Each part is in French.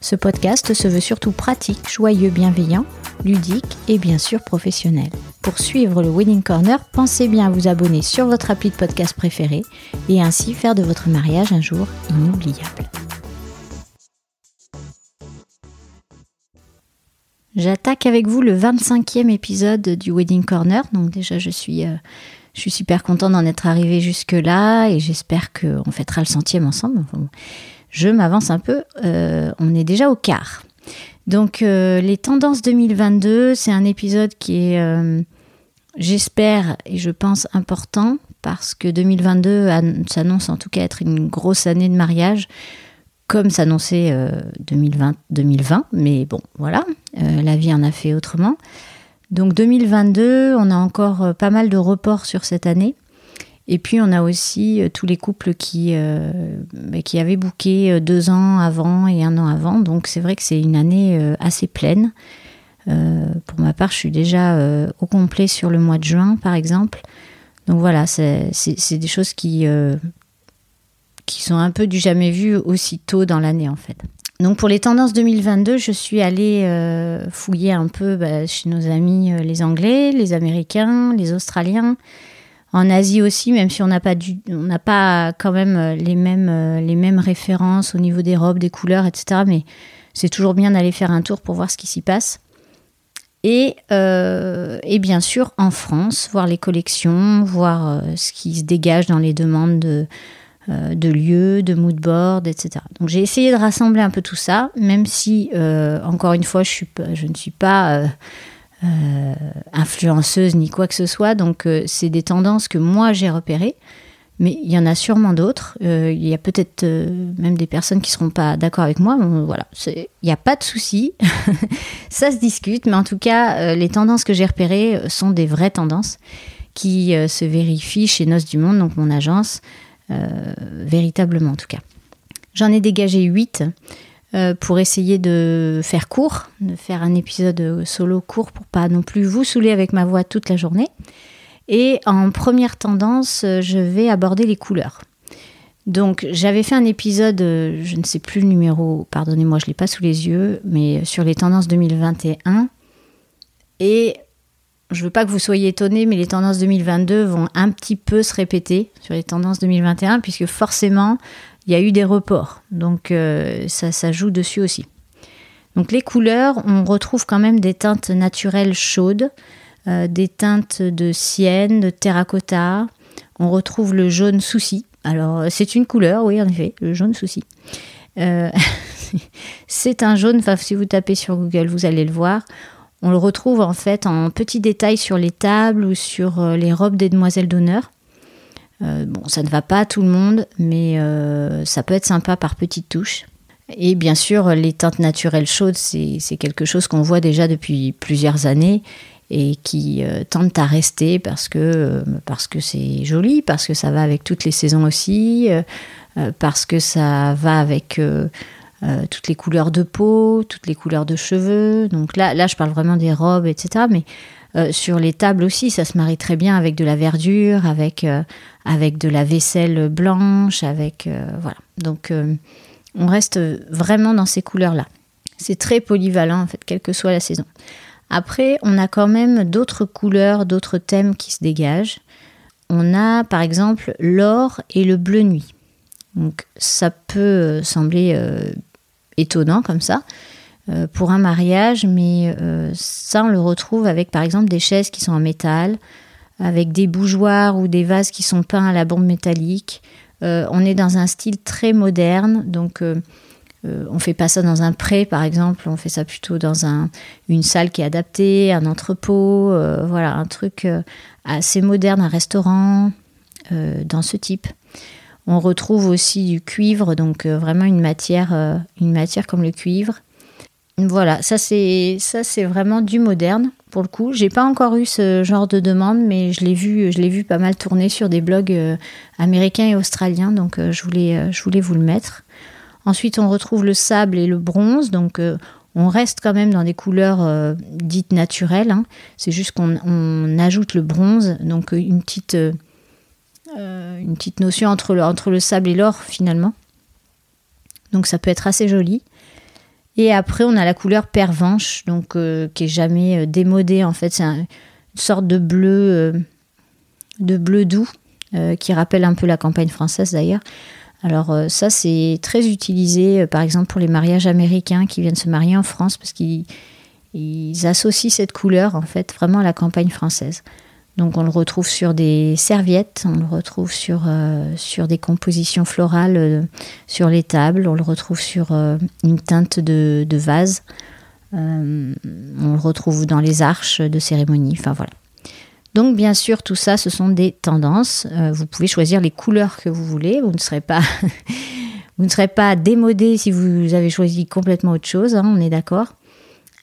Ce podcast se veut surtout pratique, joyeux, bienveillant, ludique et bien sûr professionnel. Pour suivre le Wedding Corner, pensez bien à vous abonner sur votre appli de podcast préféré et ainsi faire de votre mariage un jour inoubliable. J'attaque avec vous le 25e épisode du Wedding Corner. Donc déjà, je suis, euh, je suis super contente d'en être arrivée jusque-là et j'espère qu'on fêtera le centième ensemble. Je m'avance un peu, euh, on est déjà au quart. Donc euh, les tendances 2022, c'est un épisode qui est, euh, j'espère et je pense, important parce que 2022 s'annonce en tout cas être une grosse année de mariage comme s'annonçait 2020, 2020, mais bon, voilà, la vie en a fait autrement. Donc 2022, on a encore pas mal de reports sur cette année. Et puis on a aussi euh, tous les couples qui, euh, bah, qui avaient booké deux ans avant et un an avant. Donc c'est vrai que c'est une année assez pleine. pour ma part, je suis déjà au complet sur le mois de juin, par exemple. Donc voilà, c'est des choses qui, qui sont un peu du jamais vu aussi tôt dans l'année en fait. Donc pour les tendances 2022, je suis allée euh, fouiller un peu bah, chez nos amis euh, les Anglais, les Américains, les Australiens, en Asie aussi, même si on n'a pas, on n'a pas quand même euh, les mêmes, les mêmes références au niveau des robes, des couleurs, etc. Mais c'est toujours bien d'aller faire un tour pour voir ce qui s'y passe. Et, et, bien sûr en France, voir les collections, voir ce qui se dégage dans les demandes de, euh, de lieux, de moodboard, etc. Donc j'ai essayé de rassembler un peu tout ça, même si, euh, encore une fois, je, suis je ne suis pas euh, influenceuse ni quoi que ce soit. Donc c'est des tendances que moi j'ai repérées. Mais il y en a sûrement d'autres. il y a peut-être même des personnes qui ne seront pas d'accord avec moi. voilà, il n'y a pas de souci. ça se discute. Mais en tout cas, les tendances que j'ai repérées sont des vraies tendances qui se vérifient chez Nos du Monde, donc mon agence, euh, véritablement en tout cas. J'en ai dégagé 8 euh, pour essayer de faire court, de faire un épisode solo court pour pas non plus vous saouler avec ma voix toute la journée. Et en première tendance, je vais aborder les couleurs. Donc j'avais fait un épisode, je ne sais plus le numéro, pardonnez-moi, je ne l'ai pas sous les yeux, mais sur les tendances 2021. Et je veux pas que vous soyez étonnés, mais les tendances 2022 vont un petit peu se répéter sur les tendances 2021, puisque forcément, il y a eu des reports. Donc, euh, ça, ça joue dessus aussi. Donc, les couleurs, on retrouve quand même des teintes naturelles chaudes, euh, des teintes de sienne, de terracotta. On retrouve le jaune souci. Alors, c'est une couleur, oui, en effet, le jaune souci. Euh, c'est un jaune, enfin, si vous tapez sur Google, vous allez le voir. On le retrouve en fait en petits détails sur les tables ou sur les robes des demoiselles d'honneur. Euh, bon, ça ne va pas à tout le monde, mais euh, ça peut être sympa par petites touches. Et bien sûr, les teintes naturelles chaudes, c'est quelque chose qu'on voit déjà depuis plusieurs années et qui tente à rester parce que parce que c'est joli, parce que ça va avec toutes les saisons aussi, parce que ça va avec euh, toutes les couleurs de peau, toutes les couleurs de cheveux. Donc là, là je parle vraiment des robes, etc. Mais euh, sur les tables aussi, ça se marie très bien avec de la verdure, avec, euh, de la vaisselle blanche, avec voilà. Donc on reste vraiment dans ces couleurs-là. C'est très polyvalent en fait, quelle que soit la saison. Après, on a quand même d'autres couleurs, d'autres thèmes qui se dégagent. On a par exemple l'or et le bleu nuit. Donc ça peut sembler étonnant comme ça euh, pour un mariage, mais euh, ça on le retrouve avec par exemple des chaises qui sont en métal, avec des bougeoirs ou des vases qui sont peints à la bombe métallique. Euh, on est dans un style très moderne, donc euh, on fait pas ça dans un pré, par exemple. On fait ça plutôt dans un, une salle qui est adaptée, un entrepôt, euh, voilà, un truc euh, assez moderne, un restaurant dans ce type. On retrouve aussi du cuivre, donc vraiment une matière, une matière comme le cuivre. Voilà, ça c'est vraiment du moderne pour le coup. J'ai pas encore eu ce genre de demande, mais je l'ai vu, je l'ai vu pas mal tourner sur des blogs américains et australiens, donc je voulais je voulais vous le mettre. Ensuite, on retrouve le sable et le bronze. Donc, euh, on reste quand même dans des couleurs euh, dites naturelles. Hein. C'est juste qu'on ajoute le bronze, donc euh, une petite, une petite notion entre le sable et l'or finalement. Donc, ça peut être assez joli. Et après, on a la couleur pervenche, donc qui est jamais démodée. En fait, c'est une sorte de bleu, de bleu doux, qui rappelle un peu la campagne française d'ailleurs. Alors euh, ça, c'est très utilisé, euh, par exemple, pour les mariages américains qui viennent se marier en France, parce qu'ils associent cette couleur, en fait, vraiment à la campagne française. Donc on le retrouve sur des serviettes, on le retrouve sur, euh, des compositions florales sur les tables, on le retrouve sur une teinte de, vase, on le retrouve dans les arches de cérémonie, enfin voilà. Donc bien sûr, tout ça, ce sont des tendances. Euh, vous pouvez choisir les couleurs que vous voulez. Vous ne serez pas, vous ne serez pas démodé si vous avez choisi complètement autre chose. Hein, on est d'accord.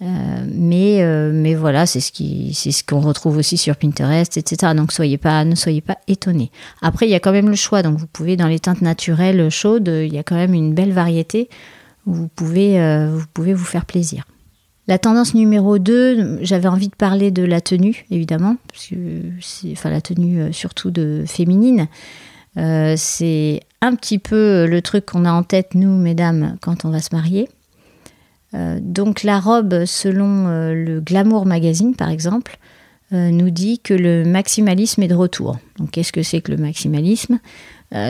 Euh, mais, euh, mais voilà, c'est ce ce qu'on retrouve aussi sur Pinterest, etc. Donc soyez pas, ne soyez pas étonnés. Après, il y a quand même le choix. Donc vous pouvez dans les teintes naturelles chaudes, il y a quand même une belle variété. vous pouvez, vous pouvez vous faire plaisir. La tendance numéro 2, j'avais envie de parler de la tenue, évidemment, parce que enfin la tenue euh, surtout de féminine. Euh, c'est un petit peu le truc qu'on a en tête, nous, mesdames, quand on va se marier. Euh, donc la robe, selon le Glamour Magazine, par exemple, nous dit que le maximalisme est de retour. Donc qu'est-ce que c'est que le maximalisme?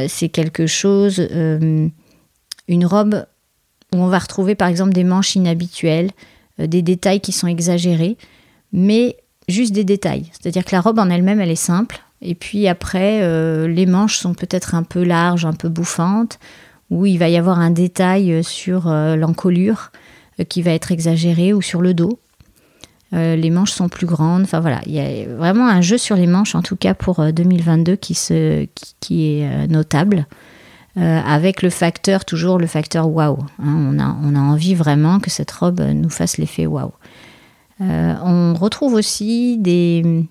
C'est quelque chose, une robe où on va retrouver par exemple des manches inhabituelles, euh, des détails qui sont exagérés, mais juste des détails. C'est-à-dire que la robe en elle-même, elle est simple, et puis après, euh, les manches sont peut-être un peu larges, un peu bouffantes, où il va y avoir un détail sur euh, l'encolure qui va être exagéré, ou sur le dos. les manches sont plus grandes. Enfin voilà, il y a vraiment un jeu sur les manches, en tout cas pour 2022, qui, se, qui est notable. Euh, avec le facteur, toujours le facteur waouh. Hein. on, a, on a envie vraiment que cette robe nous fasse l'effet waouh. Euh, on retrouve aussi des,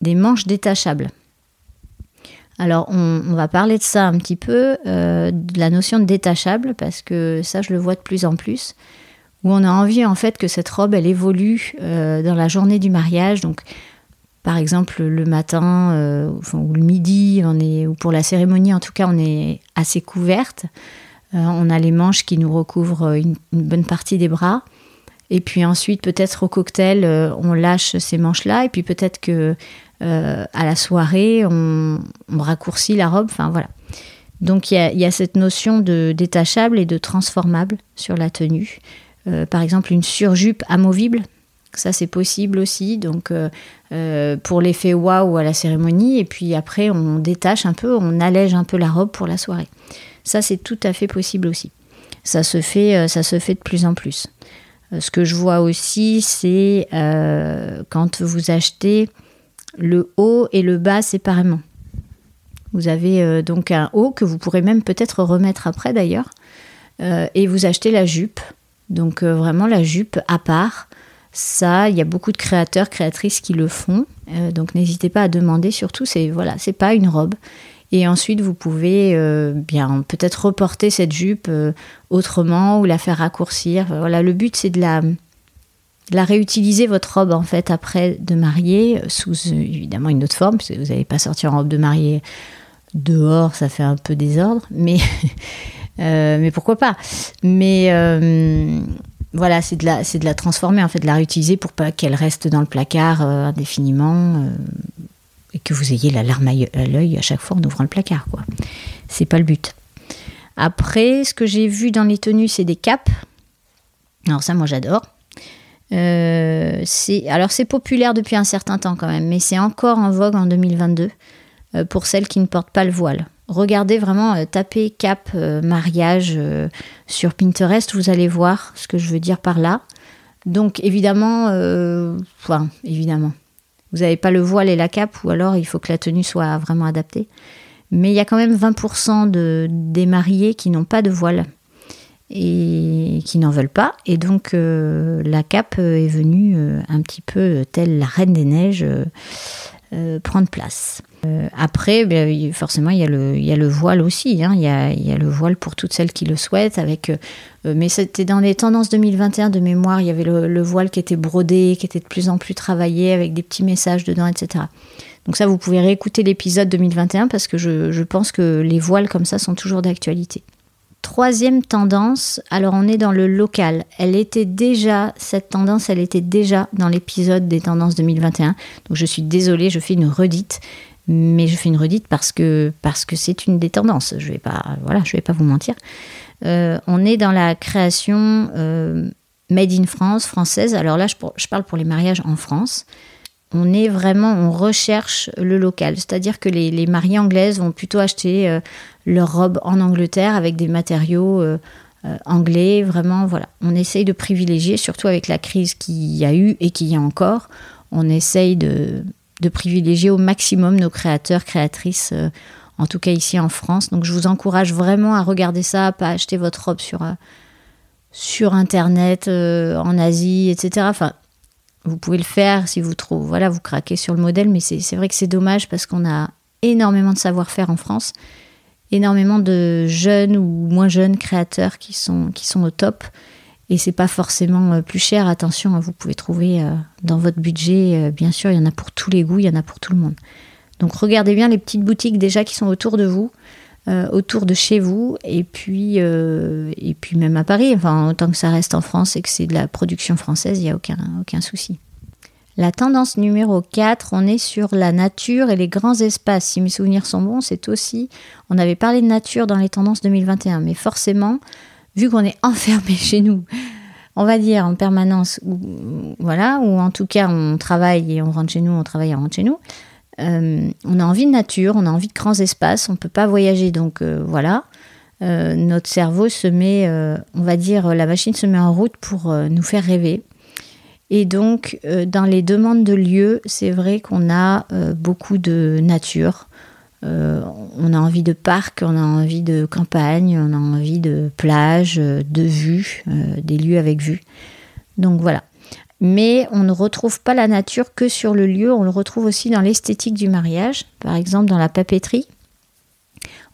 des manches détachables. Alors, on, va parler de ça un petit peu, euh, de la notion de détachable, parce que ça, je le vois de plus en plus, où on a envie en fait que cette robe, elle évolue dans la journée du mariage. Donc, par exemple, le matin euh, ou le midi, on est, ou pour la cérémonie en tout cas, on est assez couverte. Euh, on a les manches qui nous recouvrent une, bonne partie des bras. Et puis ensuite, peut-être au cocktail, euh, on lâche ces manches-là. Et puis peut-être que à la soirée, on, raccourcit la robe. Enfin voilà. Donc il y, a cette notion de détachable et de transformable sur la tenue. Par exemple, une surjupe amovible, ça, c'est possible aussi. Donc, euh, euh, pour l'effet waouh à la cérémonie. Et puis après, on détache un peu, on allège un peu la robe pour la soirée. Ça, c'est tout à fait possible aussi. Ça se fait, euh, ça se fait de plus en plus. Ce que je vois aussi, c'est quand vous achetez le haut et le bas séparément. Vous avez donc un haut que vous pourrez même peut-être remettre après d'ailleurs. et vous achetez la jupe. Donc vraiment la jupe à part ça, il y a beaucoup de créateurs, créatrices qui le font. Euh, donc n'hésitez pas à demander. Surtout, c'est voilà, c'est pas une robe. Et ensuite, vous pouvez euh, bien peut-être reporter cette jupe euh, autrement ou la faire raccourcir. Voilà, le but c'est de la, la réutiliser votre robe en fait après de mariée sous évidemment une autre forme, parce vous n'allez pas sortir en robe de mariée dehors, ça fait un peu désordre, mais mais pourquoi pas? Mais voilà, c'est de, la, transformer, en fait, de la réutiliser pour pas qu'elle reste dans le placard euh, indéfiniment euh, et que vous ayez la larme à l'œil à chaque fois en ouvrant le placard, quoi. C'est pas le but. Après, ce que j'ai vu dans les tenues, c'est des capes. Alors ça, moi, j'adore. Euh, alors c'est populaire depuis un certain temps quand même, mais c'est encore en vogue en 2022 pour celles qui ne portent pas le voile. Regardez vraiment, euh, tapez cap euh, mariage euh, sur Pinterest, vous allez voir ce que je veux dire par là. Donc évidemment, enfin évidemment, vous n'avez pas le voile et la cape, ou alors il faut que la tenue soit vraiment adaptée. Mais il y a quand même 20% de, des mariés qui n'ont pas de voile et qui n'en veulent pas. Et donc la cape est venue un petit peu telle la reine des neiges prendre place. Euh, après, ben, forcément, il y, a le, voile aussi. Hein. Il, y a, le voile pour toutes celles qui le souhaitent. Avec, euh, euh, mais c'était dans les tendances 2021 de mémoire. Il y avait le, voile qui était brodé, qui était de plus en plus travaillé, avec des petits messages dedans, etc. Donc ça, vous pouvez réécouter l'épisode 2021 parce que je pense que les voiles comme ça sont toujours d'actualité. Troisième tendance, alors on est dans le local. Elle était déjà, cette tendance, elle était déjà dans l'épisode des tendances 2021. Donc je suis désolée, je fais une redite mais je fais une redite parce que parce que c'est une des tendances. Je vais pas voilà, je vais pas vous mentir. Euh, on est dans la création euh, made in France française. Alors là, je, je, parle pour les mariages en France. On est vraiment, on recherche le local, c'est-à-dire que les, les, mariées anglaises vont plutôt acheter euh, leur robe en Angleterre avec des matériaux anglais. Vraiment, voilà, on essaye de privilégier, surtout avec la crise qu'il y a eu et qu'il y a encore. On essaye de privilégier au maximum nos créateurs, créatrices, euh, en tout cas ici en France. Donc je vous encourage vraiment à regarder ça, à pas acheter votre robe sur, euh, sur Internet, euh, en Asie, etc. Enfin, vous pouvez le faire si vous trouvez, voilà, vous craquez sur le modèle, mais c'est vrai que c'est dommage parce qu'on a énormément de savoir-faire en France, énormément de jeunes ou moins jeunes créateurs qui sont, au top. Et c'est pas forcément euh, plus cher. Attention, hein, vous pouvez trouver euh, dans votre budget, euh, bien sûr, il y en a pour tous les goûts, il y en a pour tout le monde. Donc regardez bien les petites boutiques déjà qui sont autour de vous, autour de chez vous, et puis, et puis même à Paris. Enfin, autant que ça reste en France et que c'est de la production française, il n'y a aucun, aucun souci. La tendance numéro 4, on est sur la nature et les grands espaces. Si mes souvenirs sont bons, c'est aussi. On avait parlé de nature dans les tendances 2021, mais forcément, vu qu'on est enfermé chez nous, on va dire en permanence, voilà, ou en tout cas on travaille et on rentre chez nous, on travaille et on rentre chez nous. Euh, on a envie de nature, on a envie de grands espaces, on peut pas voyager, donc euh, voilà. Euh, notre cerveau se met, on va dire, la machine se met en route pour nous faire rêver. Et donc, dans les demandes de lieux, c'est vrai qu'on a beaucoup de nature. On a envie de parc, on a envie de campagne, on a envie de plage, de vue, euh, des lieux avec vue. Donc voilà. Mais on ne retrouve pas la nature que sur le lieu, on le retrouve aussi dans l'esthétique du mariage, par exemple dans la papeterie.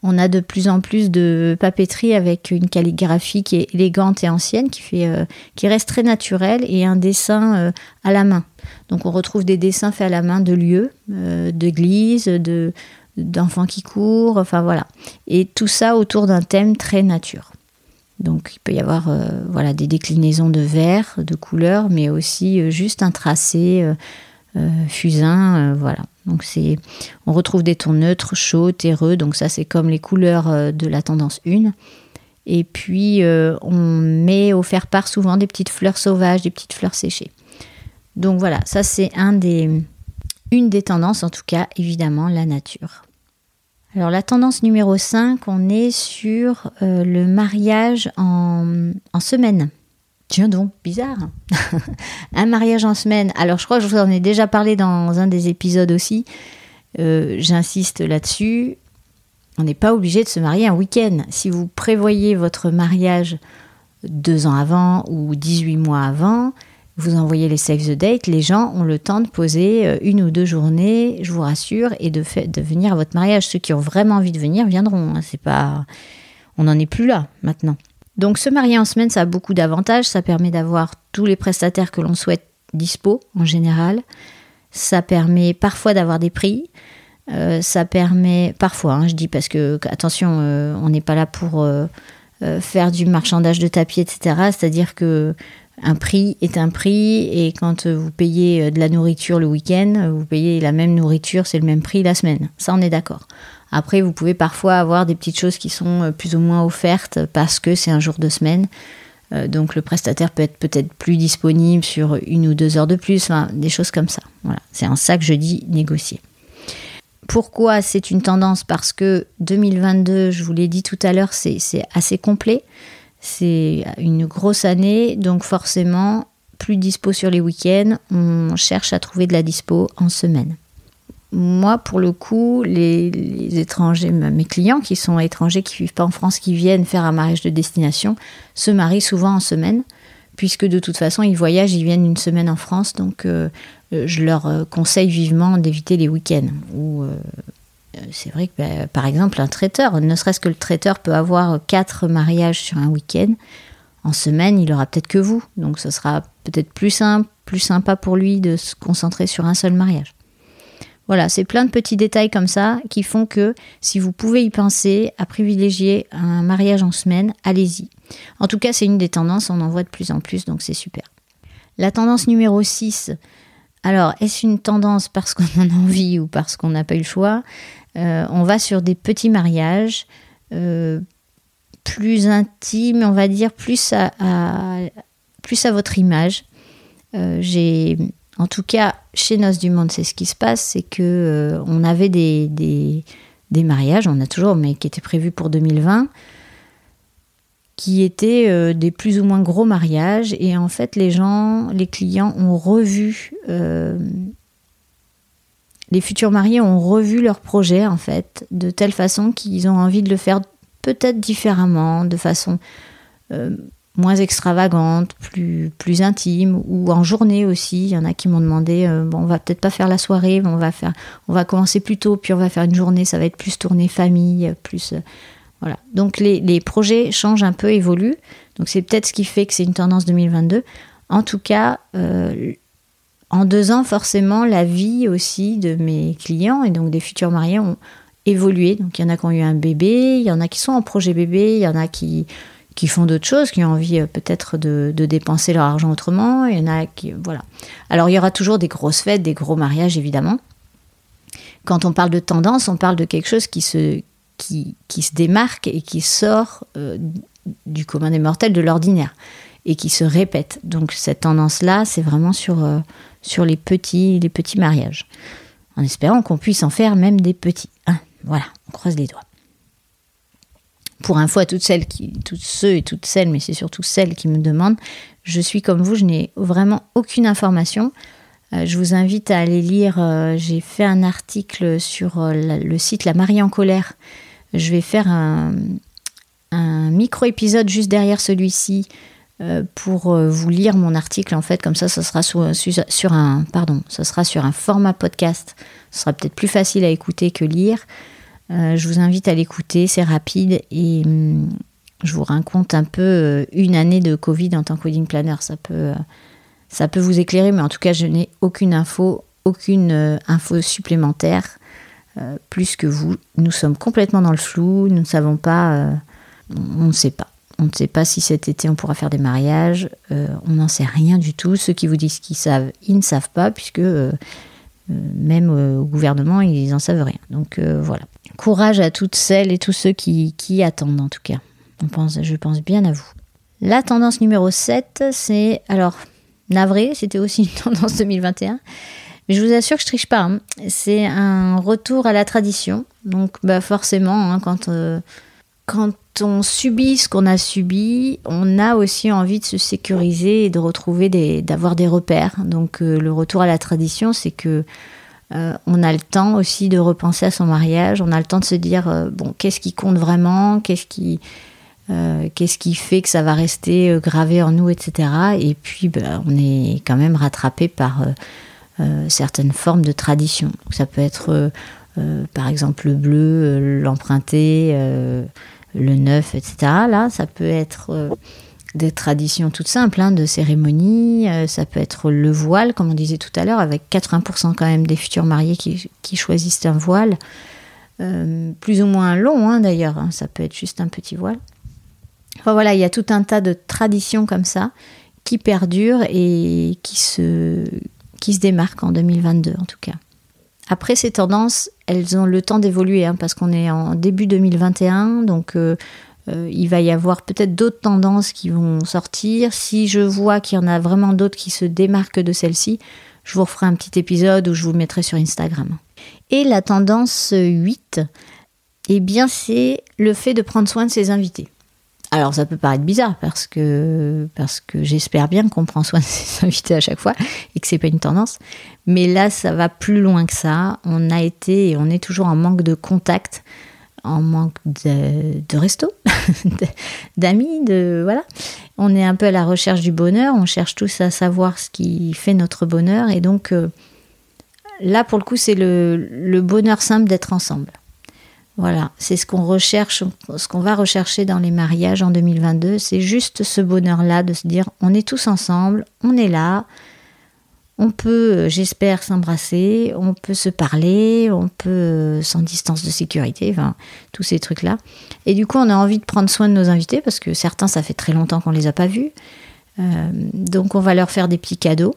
On a de plus en plus de papeterie avec une calligraphie qui est élégante et ancienne, qui, euh, reste très naturelle, et un dessin à la main. Donc on retrouve des dessins faits à la main de lieux, d'églises, de, d'enfants qui courent, enfin voilà. Et tout ça autour d'un thème très nature. Donc il peut y avoir euh, voilà des déclinaisons de verre, de couleurs, mais aussi euh, juste un tracé euh, fusain, voilà. Donc c'est, on retrouve des tons neutres, chauds, terreux. Donc ça c'est comme les couleurs de la tendance 1. Et puis on met au faire-part souvent des petites fleurs sauvages, des petites fleurs séchées. Donc voilà, ça c'est une des tendances, en tout cas, évidemment, la nature. Alors la tendance numéro 5, on est sur euh, le mariage en, semaine. Tiens donc, bizarre. un mariage en semaine. Alors je crois que je vous en ai déjà parlé dans un des épisodes aussi. Euh, j'insiste là-dessus. On n'est pas obligé de se marier un week-end. Si vous prévoyez votre mariage deux ans avant ou 18 mois avant, vous envoyez les save the date, les gens ont le temps de poser euh, une ou deux journées, je vous rassure, et de, venir à votre mariage. Ceux qui ont vraiment envie de venir viendront. Hein. C'est on n'en est plus là maintenant. Donc se marier en semaine, ça a beaucoup d'avantages. Ça permet d'avoir tous les prestataires que l'on souhaite dispo en général. Ça permet parfois d'avoir des prix. Euh, ça permet parfois, hein, je dis parce que attention, euh, on n'est pas là pour faire du marchandage de tapis, etc. C'est-à-dire que un prix est un prix et quand vous payez euh, de la nourriture le week-end, vous payez la même nourriture, c'est le même prix la semaine. Ça, on est d'accord. Après, vous pouvez parfois avoir des petites choses qui sont euh, plus ou moins offertes parce que c'est un jour de semaine. Euh, donc le prestataire peut être peut-être plus disponible sur une ou deux heures de plus, des choses comme ça. Voilà, c'est en ça que je dis négocier. pourquoi c'est une tendance? Parce que 2022, je vous l'ai dit tout à l'heure, c'est assez complet. C'est une grosse année, donc forcément, plus dispo sur les week-ends, on cherche à trouver de la dispo en semaine. Moi, pour le coup, les, étrangers, mes clients qui sont étrangers, qui ne vivent pas en France, qui viennent faire un mariage de destination, se marient souvent en semaine, puisque de toute façon, ils voyagent, ils viennent une semaine en France, donc euh, euh, je leur euh, conseille vivement d'éviter les week-ends. Ou c'est vrai que, bah, par exemple, un traiteur, ne serait-ce que le traiteur peut avoir quatre mariages sur un week-end. En semaine, il aura peut-être que vous. Donc, ce sera peut-être plus simple, plus sympa pour lui de se concentrer sur un seul mariage. Voilà, c'est plein de petits détails comme ça qui font que si vous pouvez y penser à privilégier un mariage en semaine, allez-y. En tout cas, c'est une des tendances, on en voit de plus en plus, donc c'est super. La tendance numéro 6, alors est-ce une tendance parce qu'on en a envie ou parce qu'on n'a pas eu le choix? Euh, On va sur des petits mariages. Euh, plus intimes, on va dire, plus à, votre image. Euh, en tout cas, chez Noces du Monde, c'est ce qui se passe, c'est que on avait des, mariages, on a toujours, mais qui étaient prévus pour 2020, qui étaient des plus ou moins gros mariages. Et en fait, les gens, les clients ont revu, les futurs mariés ont revu leur projet, en fait, de telle façon qu'ils ont envie de le faire peut-être différemment, de façon moins extravagante, plus, plus intime, ou en journée aussi. Il y en a qui m'ont demandé, euh, bon, on va peut-être pas faire la soirée, on va faire, on va commencer plus tôt, puis on va faire une journée, ça va être plus tourné famille, plus, euh, voilà. Donc les, les, projets changent un peu, évoluent. Donc c'est peut-être ce qui fait que c'est une tendance 2022. En tout cas, euh, en deux ans, forcément, la vie aussi de mes clients et donc des futurs mariés ont évolué. Donc il y en a qui ont eu un bébé, il y en a qui sont en projet bébé, il y en a qui qui font d'autres choses, qui ont envie euh, peut-être de, dépenser leur argent autrement. Il y en a qui. Voilà. Alors, il y aura toujours des grosses fêtes, des gros mariages, évidemment. Quand on parle de tendance, on parle de quelque chose qui se, qui, qui se démarque et qui sort euh, du commun des mortels, de l'ordinaire, et qui se répète. Donc, cette tendance-là, c'est vraiment sur, euh, sur les, petits, mariages. En espérant qu'on puisse en faire même des petits. Hein. voilà, on croise les doigts pour info à toutes celles qui, toutes ceux et toutes celles, mais c'est surtout celles qui me demandent, je suis comme vous, je n'ai vraiment aucune information. Euh, je vous invite à aller lire. Euh, j'ai fait un article sur euh, le site La Marie en colère. Je vais faire un, micro épisode juste derrière celui-ci pour vous lire mon article. En fait, comme ça, ça sera sur, un, pardon, ça sera sur un format podcast. Ce sera peut-être plus facile à écouter que lire. Euh, je vous invite à l'écouter, c'est rapide et hum, je vous raconte un peu euh, une année de Covid en tant que wedding planner. Ça peut, euh, ça peut vous éclairer, mais en tout cas, je n'ai aucune info, aucune info supplémentaire plus que vous. Nous sommes complètement dans le flou, nous ne savons pas, on ne sait pas. On ne sait pas si cet été on pourra faire des mariages, on n'en sait rien du tout. Ceux qui vous disent qu'ils savent, ils ne savent pas, puisque même au gouvernement, ils n'en savent rien. Donc voilà. Courage à toutes celles et tous ceux qui, attendent en tout cas. Je pense bien à vous. La tendance numéro 7, c'est alors navré, c'était aussi une tendance 2021. Mais je vous assure que je triche pas. Hein. C'est un retour à la tradition. Donc bah forcément, hein, quand, euh, quand on subit ce qu'on a subi, on a aussi envie de se sécuriser et de retrouver des, d'avoir des repères. Donc euh, le retour à la tradition, c'est que euh, on a le temps aussi de repenser à son mariage, on a le temps de se dire, euh, bon, qu'est-ce qui compte vraiment, qu'est-ce qui, qu'est-ce qui fait que ça va rester gravé en nous, etc. Et puis, ben, on est quand même rattrapé par certaines formes de tradition. ça peut être, par exemple, le bleu, l'emprunté, le neuf, etc. Là, ça peut être des traditions toutes simples, hein, de cérémonies. Euh, ça peut être le voile, comme on disait tout à l'heure, avec 80% quand même des futurs mariés qui, choisissent un voile. Euh, plus ou moins long hein, d'ailleurs, hein. ça peut être juste un petit voile. Enfin voilà, il y a tout un tas de traditions comme ça qui perdurent et qui se, qui se démarquent en 2022 en tout cas. Après, ces tendances, elles ont le temps d'évoluer parce qu'on est en début 2021, donc euh, euh, il va y avoir peut-être d'autres tendances qui vont sortir. Si je vois qu'il y en a vraiment d'autres qui se démarquent de celle-ci, je vous referai un petit épisode où je vous mettrai sur Instagram. Et la tendance 8, eh bien, c'est le fait de prendre soin de ses invités. Alors ça peut paraître bizarre parce que, parce que j'espère bien qu'on prend soin de ses invités à chaque fois et que c'est pas une tendance. Mais là, ça va plus loin que ça. On a été et on est toujours en manque de contact, en manque de, de resto, d'amis, de voilà. On est un peu à la recherche du bonheur. On cherche tous à savoir ce qui fait notre bonheur et donc euh, là pour le coup c'est le, le bonheur simple d'être ensemble. Voilà, c'est ce qu'on recherche, ce qu'on va rechercher dans les mariages en 2022. C'est juste ce bonheur-là de se dire on est tous ensemble, on est là, on peut, j'espère, s'embrasser, on peut se parler, on peut sans distance de sécurité, enfin, tous ces trucs-là. Et du coup, on a envie de prendre soin de nos invités parce que certains, ça fait très longtemps qu'on les a pas vus. Euh, donc, on va leur faire des petits cadeaux.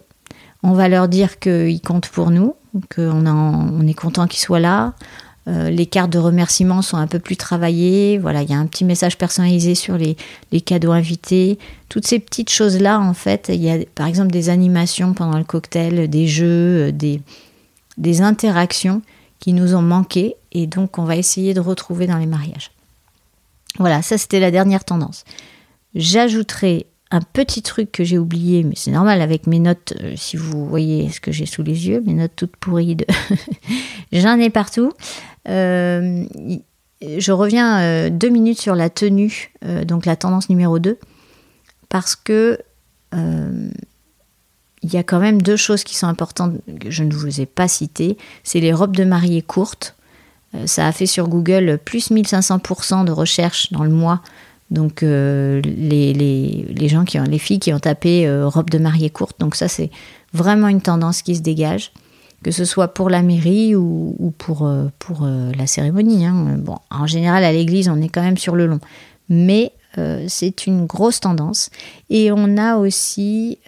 On va leur dire qu'ils comptent pour nous, qu'on on est content qu'ils soient là. Euh, les cartes de remerciement sont un peu plus travaillées. Voilà, il y a un petit message personnalisé sur les, cadeaux invités. Toutes ces petites choses-là, en fait, il y a par exemple des animations pendant le cocktail, des jeux, euh, des, interactions qui nous ont manqué et donc on va essayer de retrouver dans les mariages. Voilà, ça c'était la dernière tendance. J'ajouterai un petit truc que j'ai oublié, mais c'est normal avec mes notes, euh, si vous voyez ce que j'ai sous les yeux, mes notes toutes pourries, j'en ai partout. Euh, je reviens euh, deux minutes sur la tenue, donc la tendance numéro 2, parce que il y a quand même deux choses qui sont importantes que je ne vous ai pas citées. C'est les robes de mariée courtes. ça a fait sur Google plus 1500% de recherche dans le mois donc euh, les, les, les, gens qui ont, les filles qui ont tapé euh, robe de mariée courte. Donc ça c'est vraiment une tendance qui se dégage, que ce soit pour la mairie ou, ou pour, euh, pour la cérémonie. Hein. En général à l'église on est quand même sur le long, mais c'est une grosse tendance. Et on a aussi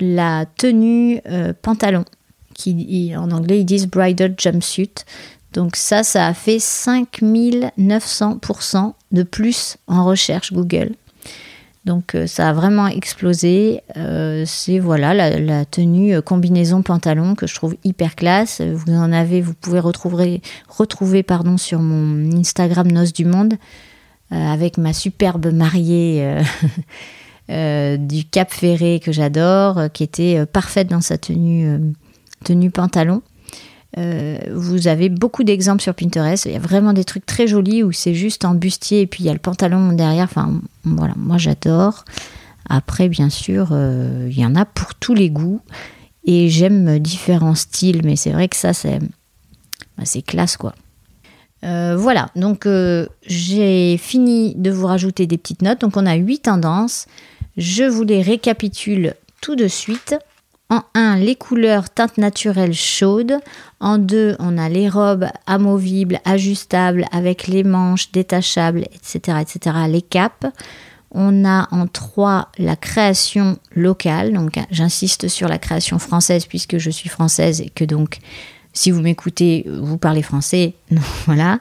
la tenue pantalon, qui en anglais ils disent bridal jumpsuit. Donc ça, ça a fait 5900% de plus en recherche Google. Donc euh, ça a vraiment explosé. Euh, c'est voilà la, tenue euh, combinaison pantalon que je trouve hyper classe. Vous en avez, vous pouvez retrouver, sur mon Instagram Noce du Monde avec ma superbe mariée du Cap Ferré que j'adore, qui était parfaite dans sa tenue pantalon. Euh, vous avez beaucoup d'exemples sur Pinterest. Il y a vraiment des trucs très jolis où c'est juste en bustier et puis il y a le pantalon derrière. Enfin, voilà, moi j'adore. Après, bien sûr, euh, il y en a pour tous les goûts et j'aime différents styles, mais c'est vrai que ça, c'est bah, classe quoi. Euh, voilà, donc j'ai fini de vous rajouter des petites notes. Donc on a huit tendances. Je vous les récapitule tout de suite. En 1, les couleurs teintes naturelles chaudes. En 2, on a les robes amovibles, ajustables, avec les manches détachables, etc. etc. les capes. On a en 3 la création locale. Donc j'insiste sur la création française puisque je suis française et que donc si vous m'écoutez, vous parlez français. voilà.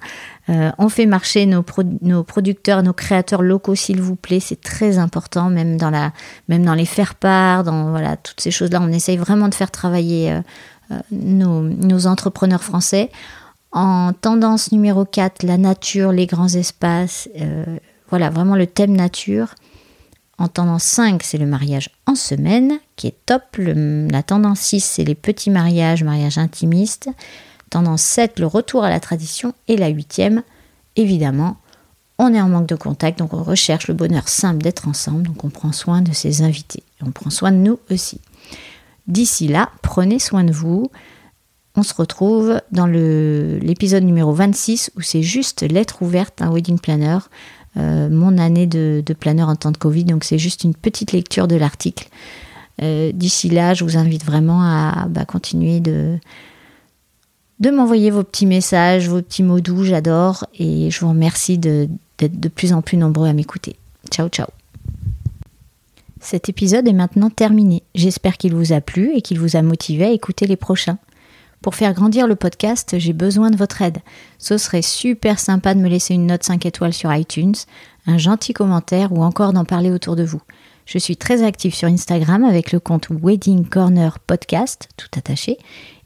Euh, on fait marcher nos, producteurs, nos créateurs locaux, s'il vous plaît. C'est très important, même dans, les faire-part, dans voilà, toutes ces choses-là. On essaye vraiment de faire travailler euh, euh, nos, entrepreneurs français. En tendance numéro 4, la nature, les grands espaces. voilà, vraiment le thème nature. En tendance 5, c'est le mariage en semaine, qui est top. la tendance 6, c'est les petits mariages, mariages intimistes. Tendance 7, le retour à la tradition. Et la huitième, évidemment, on est en manque de contact, donc on recherche le bonheur simple d'être ensemble, donc on prend soin de ses invités. on prend soin de nous aussi. D'ici là, prenez soin de vous. On se retrouve dans l'épisode numéro 26 où c'est juste lettre ouverte, un wedding planner, euh, mon année de, planeur en temps de Covid. Donc c'est juste une petite lecture de l'article. Euh, d'ici là, je vous invite vraiment à bah, continuer de, de m'envoyer vos petits messages, vos petits mots doux, j'adore. Et je vous remercie d'être de, plus en plus nombreux à m'écouter. Ciao, ciao. Cet épisode est maintenant terminé. J'espère qu'il vous a plu et qu'il vous a motivé à écouter les prochains. Pour faire grandir le podcast, j'ai besoin de votre aide. Ce serait super sympa de me laisser une note 5 étoiles sur iTunes, un gentil commentaire ou encore d'en parler autour de vous. Je suis très active sur Instagram avec le compte Wedding Corner Podcast, tout attaché,